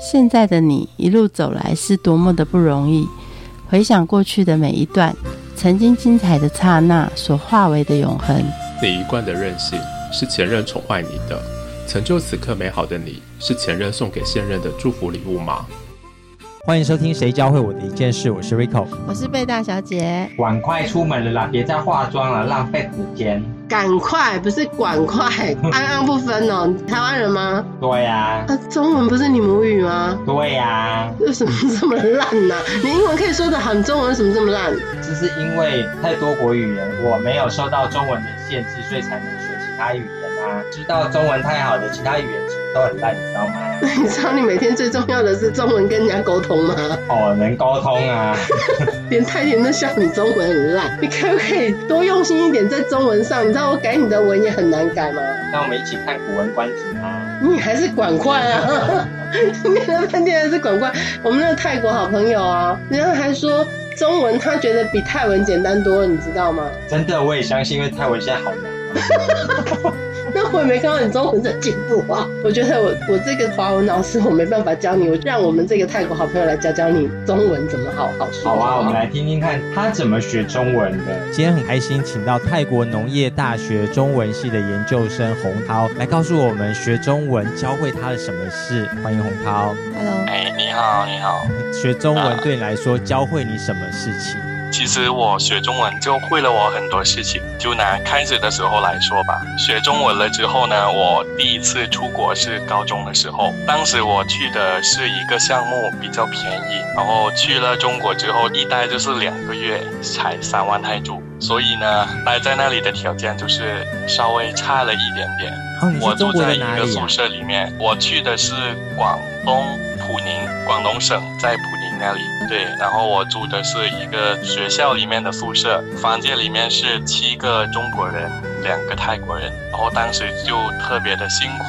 现在的你一路走来是多么的不容易。回想过去的每一段，曾经精彩的刹那所化为的永恒。你一贯的任性是前任宠坏你的，成就此刻美好的你是前任送给现任的祝福礼物吗？欢迎收听《谁教会我的一件事》，我是 Rico，我是贝大小姐。碗快出门了啦，别再化妆了，浪费时间。赶快不是管快，安安不分哦。台湾人吗？对呀。啊，中文不是你母语吗？对呀。为什么这么烂呢？你英文可以说的很，中文为什么这么烂？就是因为太多国语言，我没有受到中文的限制，所以才能学其他语言啊。知道中文太好的其他语言。都很烂，你知道吗？你知道你每天最重要的是中文跟人家沟通吗？哦，能沟通啊！连太田都笑你中文很烂，你可不可以多用心一点在中文上？你知道我改你的文也很难改吗？那我们一起看《古文观止》吗？你还是管快啊！念了半天还是管快。我们那个泰国好朋友啊，人家还说中文他觉得比泰文简单多，你知道吗？真的，我也相信，因为泰文现在好难。那 我也没看到你中文的进步啊！我觉得我我这个华文老师我没办法教你，我让我们这个泰国好朋友来教教你中文怎么好好说。好啊，我们来听听看他怎么学中文的。今天很开心，请到泰国农业大学中文系的研究生洪涛来告诉我们学中文教会他的什么事。欢迎洪涛。Hello。哎，你好，你好。学中文对你来说教会你什么事情？其实我学中文就会了我很多事情。就拿开始的时候来说吧，学中文了之后呢，我第一次出国是高中的时候。当时我去的是一个项目，比较便宜。然后去了中国之后，一待就是两个月，才三万泰铢。所以呢，待在那里的条件就是稍微差了一点点。我住在一个宿舍里面。我去的是广东普宁，广东省在普。那里对，然后我住的是一个学校里面的宿舍，房间里面是七个中国人，两个泰国人，然后当时就特别的辛苦。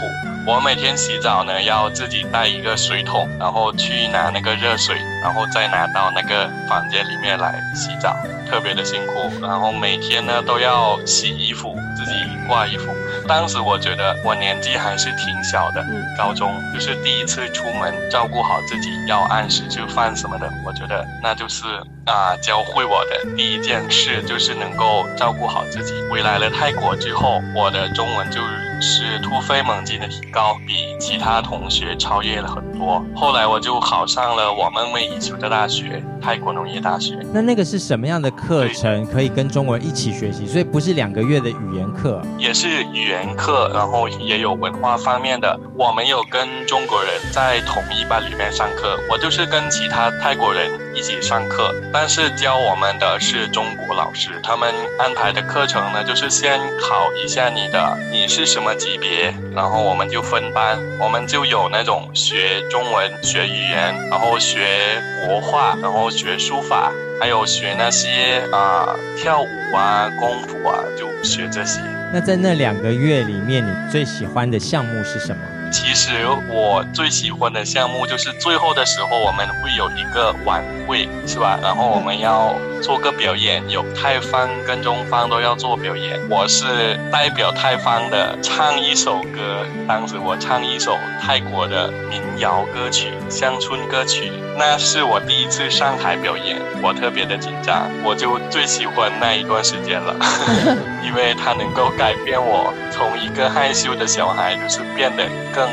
我每天洗澡呢，要自己带一个水桶，然后去拿那个热水，然后再拿到那个房间里面来洗澡，特别的辛苦。然后每天呢都要洗衣服，自己挂衣服。当时我觉得我年纪还是挺小的，高中就是第一次出门，照顾好自己，要按时去饭什么的。我觉得那就是啊，教会我的第一件事就是能够照顾好自己。回来了泰国之后，我的中文就是突飞猛进的提高，比其他同学超越了很多。后来我就考上了我梦寐以求的大学。泰国农业大学，那那个是什么样的课程？可以跟中国人一起学习，所以不是两个月的语言课，也是语言课，然后也有文化方面的。我没有跟中国人在同一班里面上课，我就是跟其他泰国人一起上课，但是教我们的是中国老师。他们安排的课程呢，就是先考一下你的你是什么级别，然后我们就分班，我们就有那种学中文、学语言，然后学国画，然后。学书法，还有学那些啊跳舞啊功夫啊，就学这些。那在那两个月里面，你最喜欢的项目是什么？其实我最喜欢的项目就是最后的时候，我们会有一个晚会，是吧？然后我们要做个表演，有泰方跟中方都要做表演。我是代表泰方的唱一首歌，当时我唱一首泰国的民谣歌曲、乡村歌曲，那是我第一次上台表演，我特别的紧张，我就最喜欢那一段时间了，因为它能够改变我从一个害羞的小孩，就是变得更。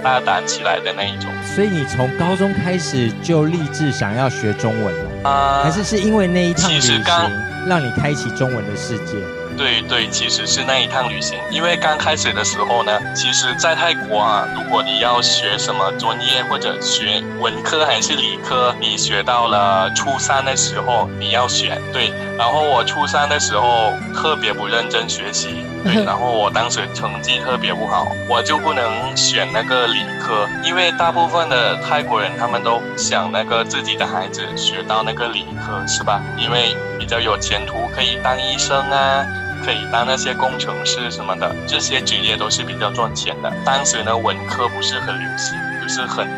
大胆起来的那一种，所以你从高中开始就立志想要学中文了啊？还是是因为那一趟旅行让你开启中文的世界？对对，其实是那一趟旅行，因为刚开始的时候呢，其实，在泰国啊，如果你要学什么专业或者学文科还是理科，你学到了初三的时候你要选对，然后我初三的时候特别不认真学习，对，然后我当时成绩特别不好，我就不能选那个理科，因为大部分的泰国人他们都想那个自己的孩子学到那个理科是吧？因为比较有前途，可以当医生啊。可以当那些工程师什么的，这些职业都是比较赚钱的。当时呢，文科不是很流行，就是很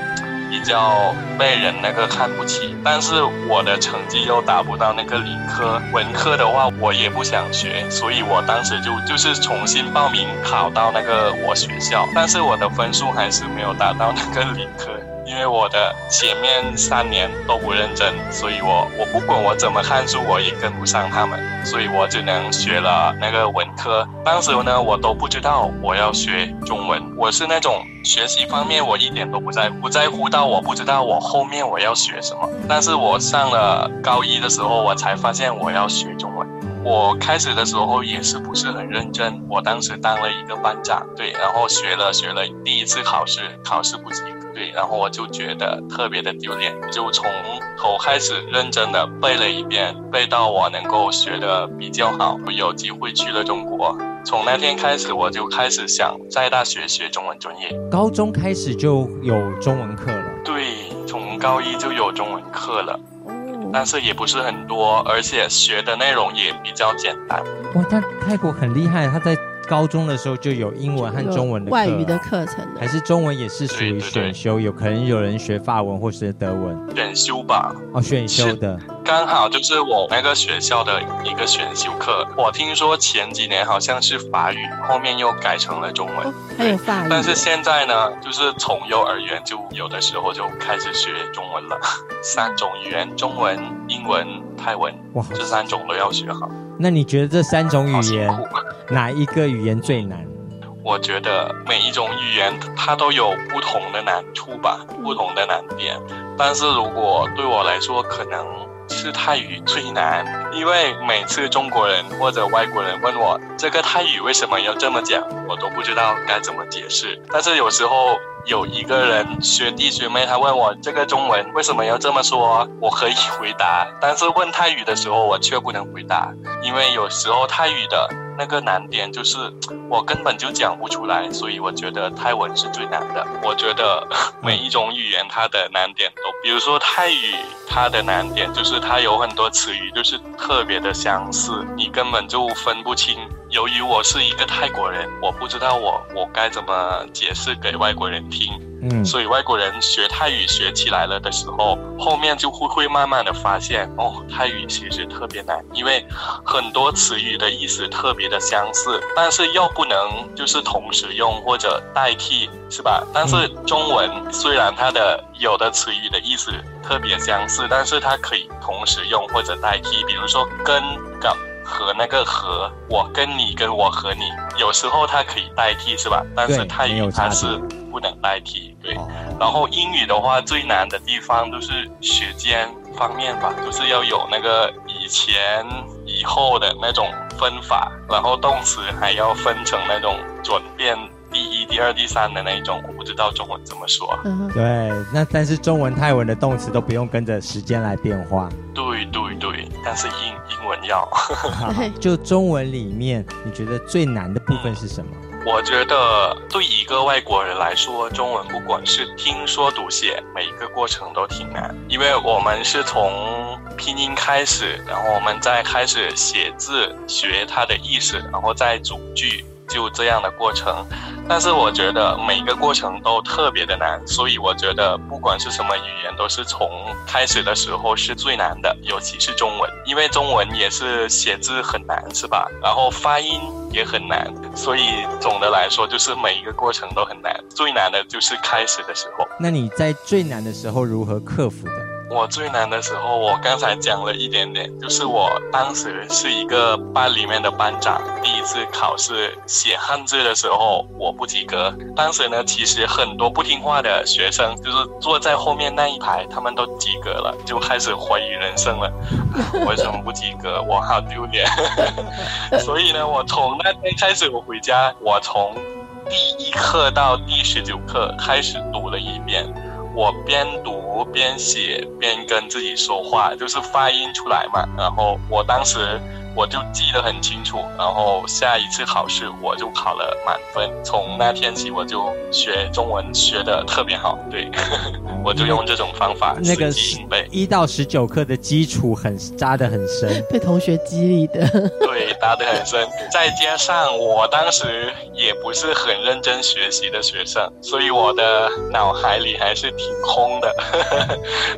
比较被人那个看不起。但是我的成绩又达不到那个理科，文科的话我也不想学，所以我当时就就是重新报名考到那个我学校，但是我的分数还是没有达到那个理科。因为我的前面三年都不认真，所以我我不管我怎么看书，我也跟不上他们，所以我只能学了那个文科。当时呢，我都不知道我要学中文，我是那种学习方面我一点都不在不在乎到我不知道我后面我要学什么。但是我上了高一的时候，我才发现我要学中文。我开始的时候也是不是很认真，我当时当了一个班长，对，然后学了学了，第一次考试考试不及格，对，然后我就觉得特别的丢脸，就从头开始认真的背了一遍，背到我能够学的比较好，有机会去了中国。从那天开始，我就开始想在大学学中文专业。高中开始就有中文课了，对，从高一就有中文课了。哦，但是也不是很多，而且学的内容也比较简单。哇，但泰国很厉害，他在高中的时候就有英文和中文的外语的课程的还是中文也是属于对对对选修，有可能有人学法文或是德文选修吧，哦，选修的刚好就是我那个学校的一个选修课。我听说前几年好像是法语，后面又改成了中文。哦，还有法语，但是现在呢，就是从幼儿园就有的时候就开始学中文了，三种语言：中文、英文、泰文，哇，这三种都要学好。那你觉得这三种语言苦。哪一个语言最难？我觉得每一种语言它都有不同的难处吧，不同的难点。但是如果对我来说，可能是泰语最难，因为每次中国人或者外国人问我这个泰语为什么要这么讲，我都不知道该怎么解释。但是有时候有一个人学弟学妹他问我这个中文为什么要这么说，我可以回答，但是问泰语的时候我却不能回答，因为有时候泰语的那个难点就是 我根本就讲不出来，所以我觉得泰文是最难的。我觉得 每一种语言它的难点都，比如说泰语，它的难点就是它有很多词语就是特别的相似，你根本就分不清。由于我是一个泰国人，我不知道我我该怎么解释给外国人听。嗯，所以外国人学泰语学起来了的时候，后面就会会慢慢的发现，哦，泰语其实特别难，因为很多词语的意思特别的相似，但是又不能就是同时用或者代替，是吧？但是中文虽然它的有的词语的意思特别相似，但是它可以同时用或者代替，比如说跟和那个和，我跟你跟我和你，有时候它可以代替，是吧？但是泰语它是不能代替，对。哦然后英语的话，最难的地方就是时间方面吧，就是要有那个以前、以后的那种分法，然后动词还要分成那种转变第一、第二、第三的那一种，我不知道中文怎么说。嗯，对，那但是中文、泰文的动词都不用跟着时间来变化。对对对，但是英英文要。对 就中文里面，你觉得最难的部分是什么？我觉得对一个外国人来说，中文不管是听说读写，每一个过程都挺难，因为我们是从拼音开始，然后我们再开始写字，学它的意思，然后再组句，就这样的过程。但是我觉得每个过程都特别的难，所以我觉得不管是什么语言，都是从开始的时候是最难的，尤其是中文，因为中文也是写字很难，是吧？然后发音也很难，所以总的来说就是每一个过程都很难，最难的就是开始的时候。那你在最难的时候如何克服的？我最难的时候，我刚才讲了一点点，就是我当时是一个班里面的班长，第一次考试写汉字的时候，我不及格。当时呢，其实很多不听话的学生，就是坐在后面那一排，他们都及格了，就开始怀疑人生了，为什么不及格？我好丢脸。所以呢，我从那天开始，我回家，我从第一课到第十九课开始读了一遍。我边读边写边跟自己说话，就是发音出来嘛。然后我当时我就记得很清楚，然后下一次考试我就考了满分。从那天起我就学中文学的特别好，对，我就用这种方法那个死记硬背，一到十九课的基础很扎得很深。被同学激励的，对，扎得很深。再加上我当时也不是很认真学习的学生，所以我的脑海里还是挺空的。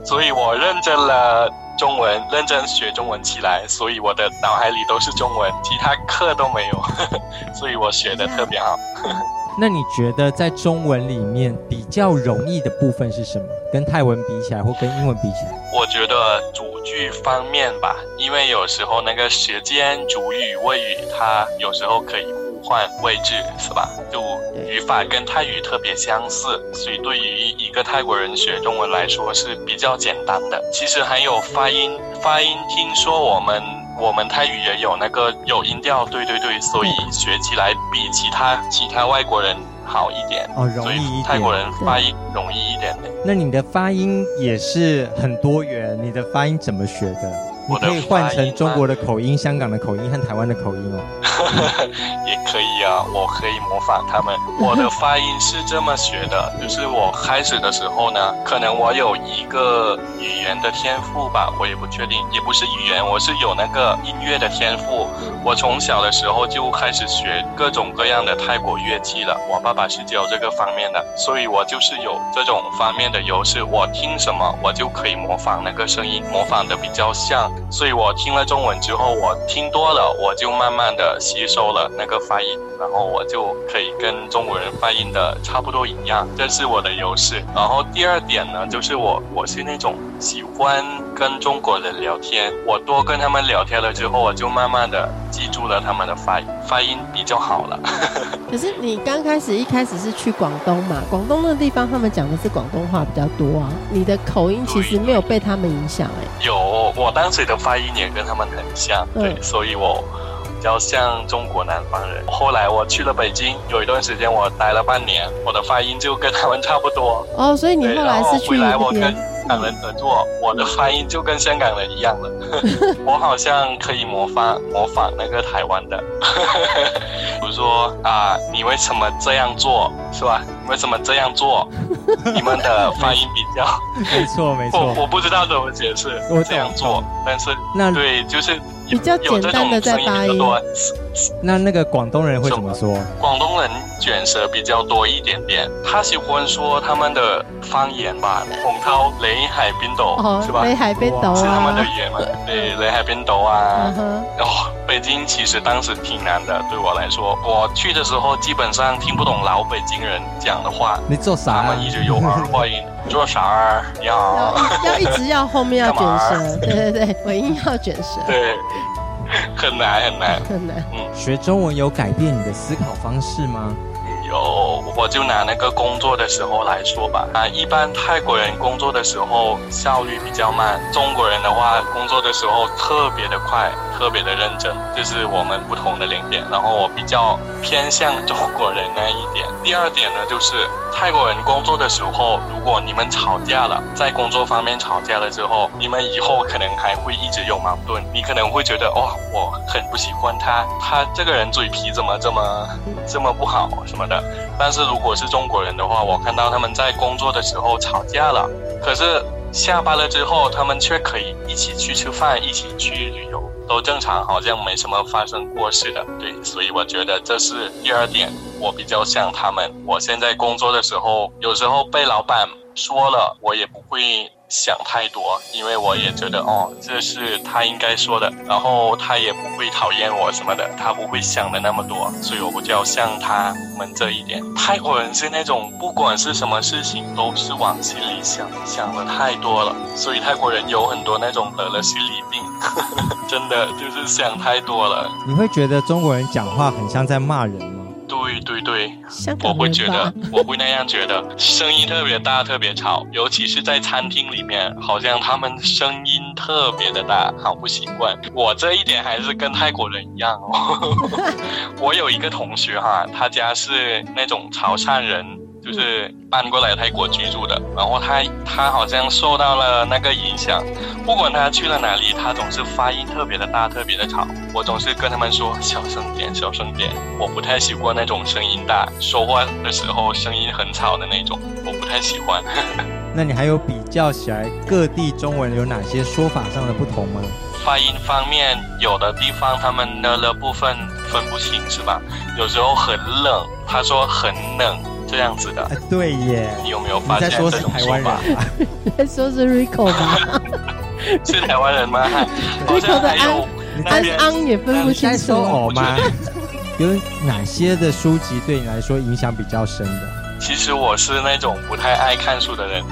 所以我认真了中文，认真学中文起来，所以我的脑海里都是中文，其他课都没有，所以我学的特别好。那你觉得在中文里面比较容易的部分是什么？跟泰文比起来，或跟英文比起来？我觉得主句方面吧，因为有时候那个时间、主语、谓语，它有时候可以互换位置，是吧？就语法跟泰语特别相似，所以对于一个泰国人学中文来说是比较简单的。其实还有发音，发音听说我们我们泰语也有那个有音调，对对对，所以学起来比其他其他外国人好一点。哦，容所以易一泰国。人发音容易一点的。那你的发音也是很多元，你的发音怎么学的？你我可以换成中国的口音、香港的口音和台湾的口音哦。也可以啊，我可以模仿他们。我的发音是这么学的，就是我开始的时候呢，可能我有一个语言的天赋吧，我也不确定，也不是语言，我是有那个音乐的天赋。我从小的时候就开始学各种各样的泰国乐器了。我爸爸是教这个方面的，所以我就是有这种方面的优势。我听什么，我就可以模仿那个声音，模仿的比较像。所以我听了中文之后，我听多了，我就慢慢的吸收了那个发音，然后我就可以跟中国人发音的差不多一样，这是我的优势。然后第二点呢，就是我我是那种喜欢跟中国人聊天，我多跟他们聊天了之后，我就慢慢的记住了他们的发音，发音比较好了。可是你刚开始一开始是去广东嘛，广东那个地方他们讲的是广东话比较多啊，你的口音其实没有被他们影响哎、有，我当时的发音也跟他们很像，对，嗯所以我比较像中国南方人。后来我去了北京，有一段时间我待了半年，我的发音就跟他们差不多。哦，所以你，后来是去回来我跟港人合作，我的发音就跟香港人一样了。我好像可以模仿模仿那个台湾的，比如说啊，你为什么这样做，是吧？你为什么这样做？你们的发音比较，没错，没我错。我不知道怎么解释我这样做，但是那对，就是有比较有这简单的在种声音发音比较多。那那个广东人会怎么说？广东人卷舌比较多一点点，他喜欢说他们的方言吧，洪涛、雷海边斗、哦是吧？雷海边斗是他们的啊，语言嘛？对，雷海边斗啊哦，北京其实当时挺难的，对我来说，我去的时候基本上听不懂老北京人讲的话，你做啥、他啊？们一直有儿化音，做啥儿？你好要。要一直 要后面要卷舌，对对对，尾音 要卷舌，对，很难很难。很难。嗯学中文有改变你的思考方式吗？有，我就拿那个工作的时候来说吧。啊，一般泰国人工作的时候效率比较慢，中国人的话工作的时候特别的快，特别的认真，这是我们不同的两点。然后我比较偏向中国人那一点。第二点呢，就是泰国人工作的时候，如果你们吵架了，在工作方面吵架了之后，你们以后可能还会一直有矛盾，你可能会觉得哦，我很不喜欢他，他这个人嘴皮怎么这么 这么不好什么的。但是如果是中国人的话，我看到他们在工作的时候吵架了，可是下班了之后，他们却可以一起去吃饭，一起去旅游，都正常，好像没什么发生过似的。对，所以我觉得这是第二点，我比较像他们。我现在工作的时候，有时候被老板说了，我也不会想太多，因为我也觉得哦，这是他应该说的，然后他也不会讨厌我什么的，他不会想的那么多，所以我比较像他们这一点。泰国人是那种不管是什么事情都是往心里想，想的太多了，所以泰国人有很多那种得了心理病，真的就是想太多了。你会觉得中国人讲话很像在骂人吗？对对对，我会觉得，，我会那样觉得，声音特别大，特别吵，尤其是在餐厅里面，好像他们声音特别的大，好不习惯。我这一点还是跟泰国人一样哦。我有一个同学哈，他家是那种潮汕人。就是搬过来泰国居住的，然后他他好像受到了那个影响，不管他去了哪里，他总是发音特别的大，特别的吵。我总是跟他们说小声点，小声点。我不太喜欢那种声音大，说话的时候声音很吵的那种，我不太喜欢。那你还有比较起来各地中文有哪些说法上的不同吗？发音方面，有的地方他们呢的部分分不清是吧？有时候很冷，他说很冷这样子的，哎，对耶，你有没有发现这种说法？吧？在说是 Rico 吧？是台湾人吗？好 Rico 的安安安也分不清楚你在说。我吗？有哪些的书籍对你来说影响比较深的？其实我是那种不太爱看书的人，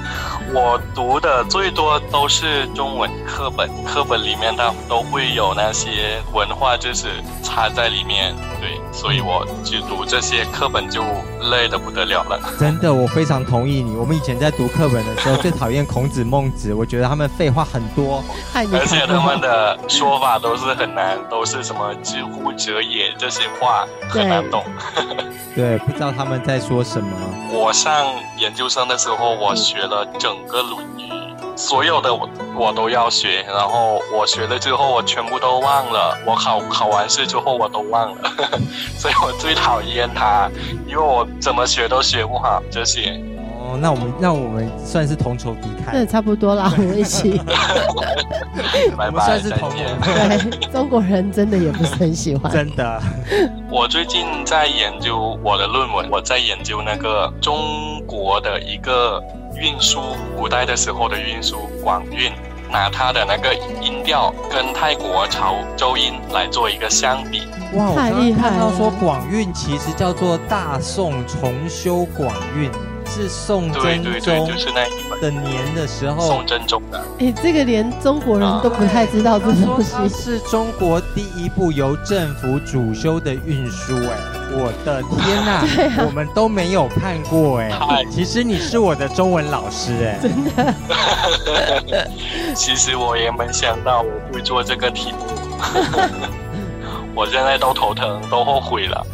我读的最多都是中文课本，课本里面它都会有那些文化知识插在里面，对，所以我去读这些课本就累得不得了了。真的，我非常同意你。我们以前在读课本的时候，最讨厌孔子、孟子，我觉得他们废话很多。而且他们的说法都是很难，都是什么“知乎者也”这些话很难懂。对，不知道他们在说什么。我上研究生的时候，我学了整个《论语》，所有的我我都要学，然后我学了之后，我全部都忘了。我考考完试之后，我都忘了，所以我最讨厌他，因为我怎么学都学不好这些。哦，那我们那我们算是同仇敌那也，差不多啦，我们一起。拜拜，我们算是同盟。对，中国人真的也不是很喜欢。真的。我最近在研究我的论文，我在研究那个中国的一个运输，古代的时候的运输广运，拿它的那个音调跟泰国潮州音来做一个相比。哇，我刚刚太厉害看到了说广运其实叫做大宋重修广运，是宋真对对对，宗就是那一本的年的时候宋。真宗的。哎，这个连中国人都不太知道这东西。是中国第一部由政府主修的运输，哎，我的天呐，啊我们都没有看过，哎 太，其实你是我的中文老师，哎，真的 其实我也没想到我会做这个题目，我现在都头疼，都后悔了。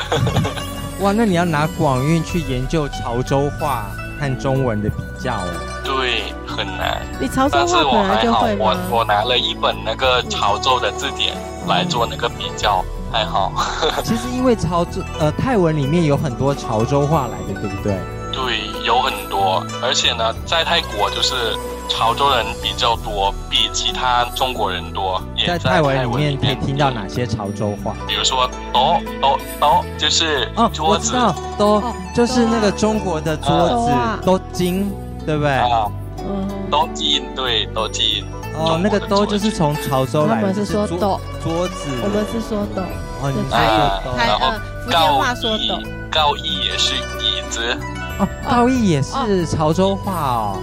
哇，那你要拿广运去研究潮州话和中文的比较，哦，对，很难。你潮州但是我话本来还好，就会吗我？我拿了一本那个潮州的字典来做那个比较，还好。其实因为潮州呃泰文里面有很多潮州话来的，对不对？对，有很多，而且呢，在泰国就是潮州人比较多，比其他中国人多。也在在泰文里面可以听到哪些潮州话？比如说“哆哆哆”，就是哦，我桌子知道，都哦就是那个中国的桌子哦啊都金，对不对？啊，嗯，哆金对哆金，哦，那个都就是从潮州来的，他们是说桌子。我们是说豆，哦，你说台然后呃福建高话说高椅也是椅子，哦，高义也是潮州话哦。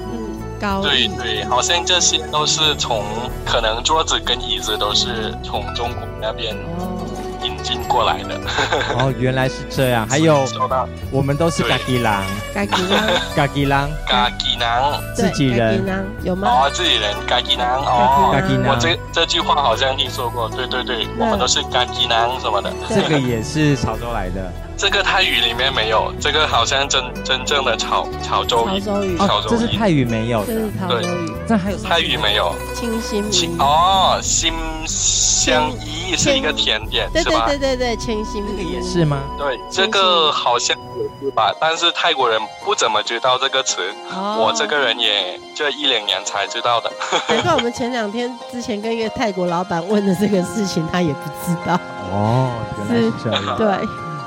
对对，好像这些都是从可能桌子跟椅子都是从中国那边哦，引进过来的。哦，原来是这样。还有，我们都是对嘎吉郎，嘎吉郎，嘎吉郎，嘎吉囊自己对人。嘎吉郎有吗？哦，自己人嘎吉囊哦，嘎吉囊我这这句话好像听说过，对对对，我们都是嘎吉囊什么的。这个也是潮州来的。这个泰语里面没有，这个好像真真正的潮潮州语，潮州语，哦，这是泰语没有的这是。潮州语，那还有泰语没有。清新清民。哦，心相依是一个甜点对吧？对对对，清新米也是吗？对，这个好像也是吧，但是泰国人不怎么知道这个词，哦我这个人也这一两年才知道的。难怪我们前两天之前跟一个泰国老板问的这个事情，他也不知道。哦，原来是这样。对，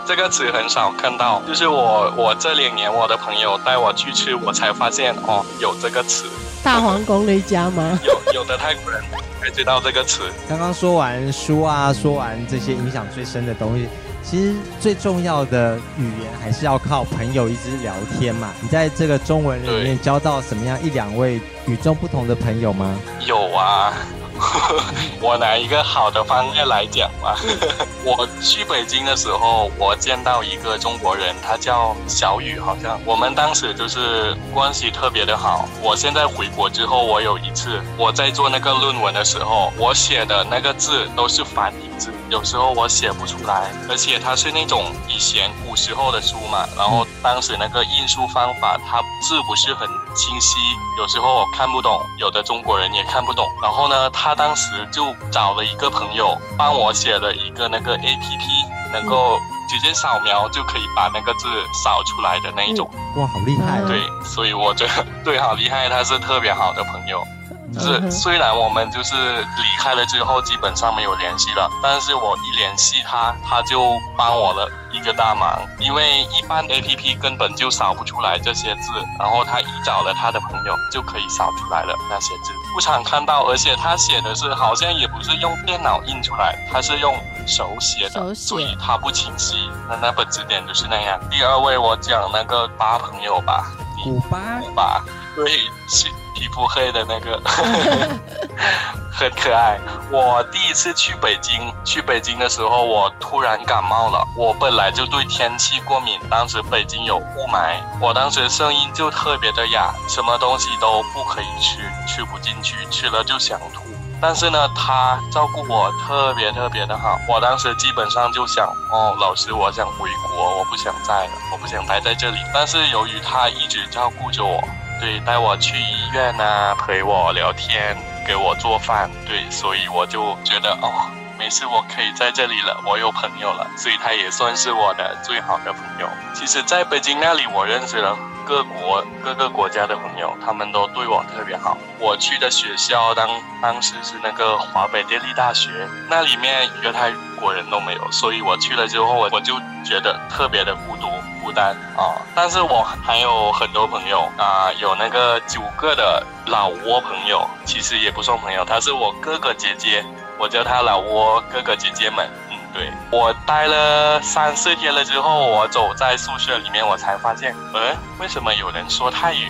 这个词很少看到，就是我我这两年我的朋友带我去吃，我才发现哦有这个词，大皇宫那家吗？有有的泰国人才知道这个词。刚刚说完书啊，说完这些影响最深的东西，其实最重要的语言还是要靠朋友一直聊天嘛。你在这个中文里面交到什么样一两位与众不同的朋友吗？有啊，我拿一个好的方面来讲吧。我去北京的时候，我见到一个中国人，他叫小雨，好像我们当时就是关系特别的好。我现在回国之后，我有一次我在做那个论文的时候，我写的那个字都是繁体字，有时候我写不出来，而且它是那种以前古时候的书嘛，然后当时那个印书方法，它字不是很清晰，有时候我看不懂，有的中国人也看不懂。然后呢，他当时就找了一个朋友帮我写了一个那个 A P P，能够直接扫描就可以把那个字扫出来的那一种。哇，好厉害、哦！对，所以我觉得 对，好厉害，他是特别好的朋友。就是虽然我们就是离开了之后基本上没有联系了，但是我一联系他，他就帮我了一个大忙，因为一般 A P P 根本就扫不出来这些字，然后他一找了他的朋友就可以扫出来了那些字，不常看到，而且他写的是好像也不是用电脑印出来，他是用手写的，写。所以他不清晰。那那本字典就是那样。第二位我讲那个八朋友吧，古巴？吧，对，是皮肤黑的那个，很可爱。我第一次去北京，去北京的时候，我突然感冒了。我本来就对天气过敏，当时北京有雾霾，我当时声音就特别的哑，什么东西都不可以吃，吃不进去，吃了就想吐。但是呢，他照顾我特别特别的好。我当时基本上就想，哦，老师，我想回国，我不想在了，我不想待在这里。但是由于他一直照顾着我，对，带我去医院啊，陪我聊天，给我做饭，对，所以我就觉得，哦，没事，我可以在这里了，我有朋友了，所以他也算是我的最好的朋友。其实，在北京那里，我认识了各国各个国家的朋友，他们都对我特别好。我去的学校当当时是那个华北电力大学，那里面一个泰国人都没有，所以我去了之后，我我就觉得特别的孤独。孤单啊！但是我还有很多朋友啊，有那个九个的老挝朋友，其实也不算朋友，他是我哥哥姐姐，我叫他老挝哥哥姐姐们。嗯，对我待了三四天了之后，我走在宿舍里面，我才发现，嗯，为什么有人说泰语？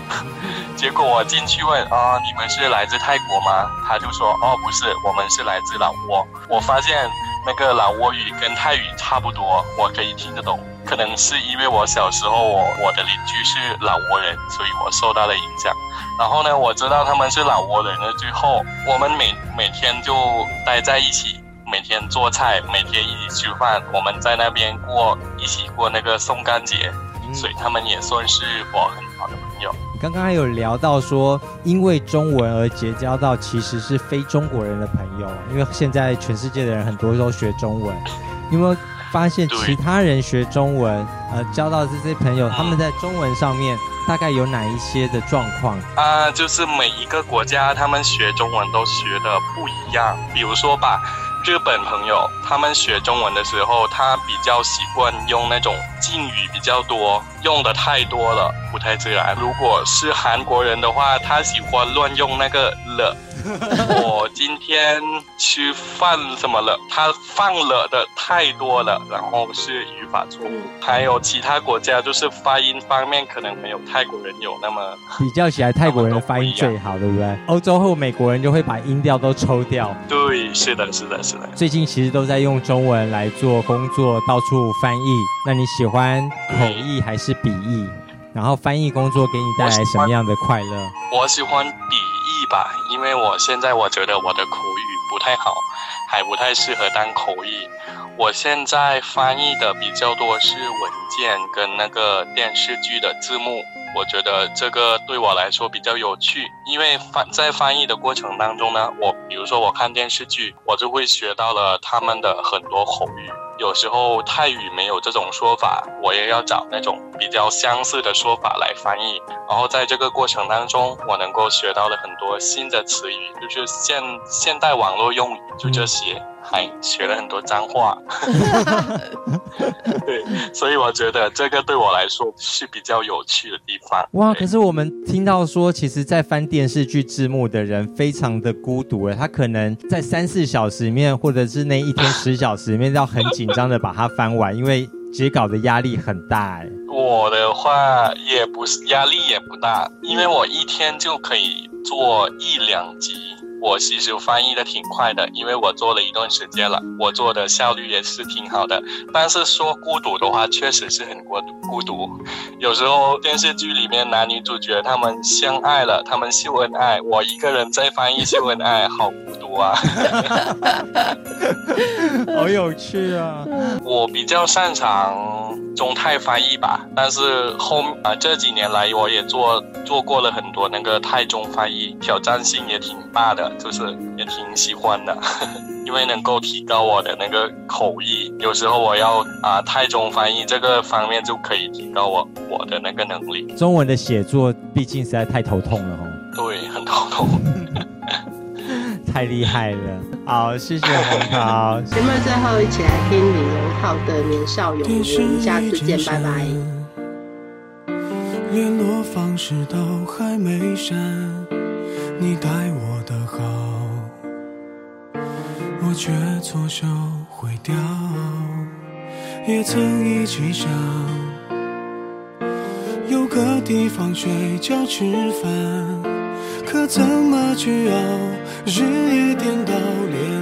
结果我进去问啊，你们是来自泰国吗？他就说，哦，不是，我们是来自老挝。我发现那个老挝语跟泰语差不多，我可以听得懂。可能是因为我小时候我我的邻居是老挝人，所以我受到了影响。然后呢，我知道他们是老挝人了之后，我们每每天就待在一起，每天做菜，每天一起吃饭。我们在那边过一起过那个送干节，所以他们也算是我很好的朋友。刚刚还有聊到说，因为中文而结交到其实是非中国人的朋友，因为现在全世界的人很多都学中文，有没有发现其他人学中文，呃，交到这些朋友，他们在中文上面大概有哪一些的状况？啊，就是每一个国家他们学中文都学的不一样。比如说吧，日本朋友他们学中文的时候，他比较习惯用那种敬语比较多，用的太多了，不太自然。如果是韩国人的话，他喜欢乱用那个了。我今天吃饭什么了？他放了的太多了，然后是语法错误。还有其他国家就是发音方面可能没有泰国人有那么比较起来，泰国人的发音最好，对不对？欧洲或美国人就会把音调都抽掉。对，是的，是的，最近其实都在用中文来做工作，到处翻译。那你喜欢口译还是笔译？然后翻译工作给你带来什么样的快乐？我喜欢笔译吧，因为我现在我觉得我的口语不太好，还不太适合当口译。我现在翻译的比较多是文件跟那个电视剧的字幕，我觉得这个对我来说比较有趣，因为翻在翻译的过程当中呢，我比如说我看电视剧，我就会学到了他们的很多口语。有时候泰语没有这种说法，我也要找那种比较相似的说法来翻译。然后在这个过程当中，我能够学到了很多新的词语，就是现现代网络用语，就这些，还学了很多脏话。对，所以我觉得这个对我来说是比较有趣的地方。哇！可是我们听到说，其实，在翻电视剧字幕的人非常的孤独诶，他可能在三四小时里面，或者是那一天十小时里面，要很紧张的把它翻完，因为截稿的压力很大诶。我的话也不是压力也不大，因为我一天就可以做一两集。我其实翻译的挺快的，因为我做了一段时间了，我做的效率也是挺好的。但是说孤独的话，确实是很孤孤独。有时候电视剧里面男女主角他们相爱了，他们秀恩爱，我一个人在翻译秀恩爱，好孤独啊！好有趣啊！我比较擅长中泰翻译吧，但是后啊这几年来我也做做过了很多那个泰中翻译，挑战性也挺大的。就是也挺喜欢的，因为能够提高我的那个口译。有时候我要啊泰中翻译这个方面就可以提高我我的那个能力。中文的写作毕竟实在太头痛了哦。对，很头痛。太厉害了。好，谢谢洪涛。节目最后一起来听李荣浩的《年少有为》，下次见，拜拜。联络方式都还没删，你待我我却错手毁掉。也曾一起想有个地方睡觉吃饭，可怎么去熬？日夜颠倒连，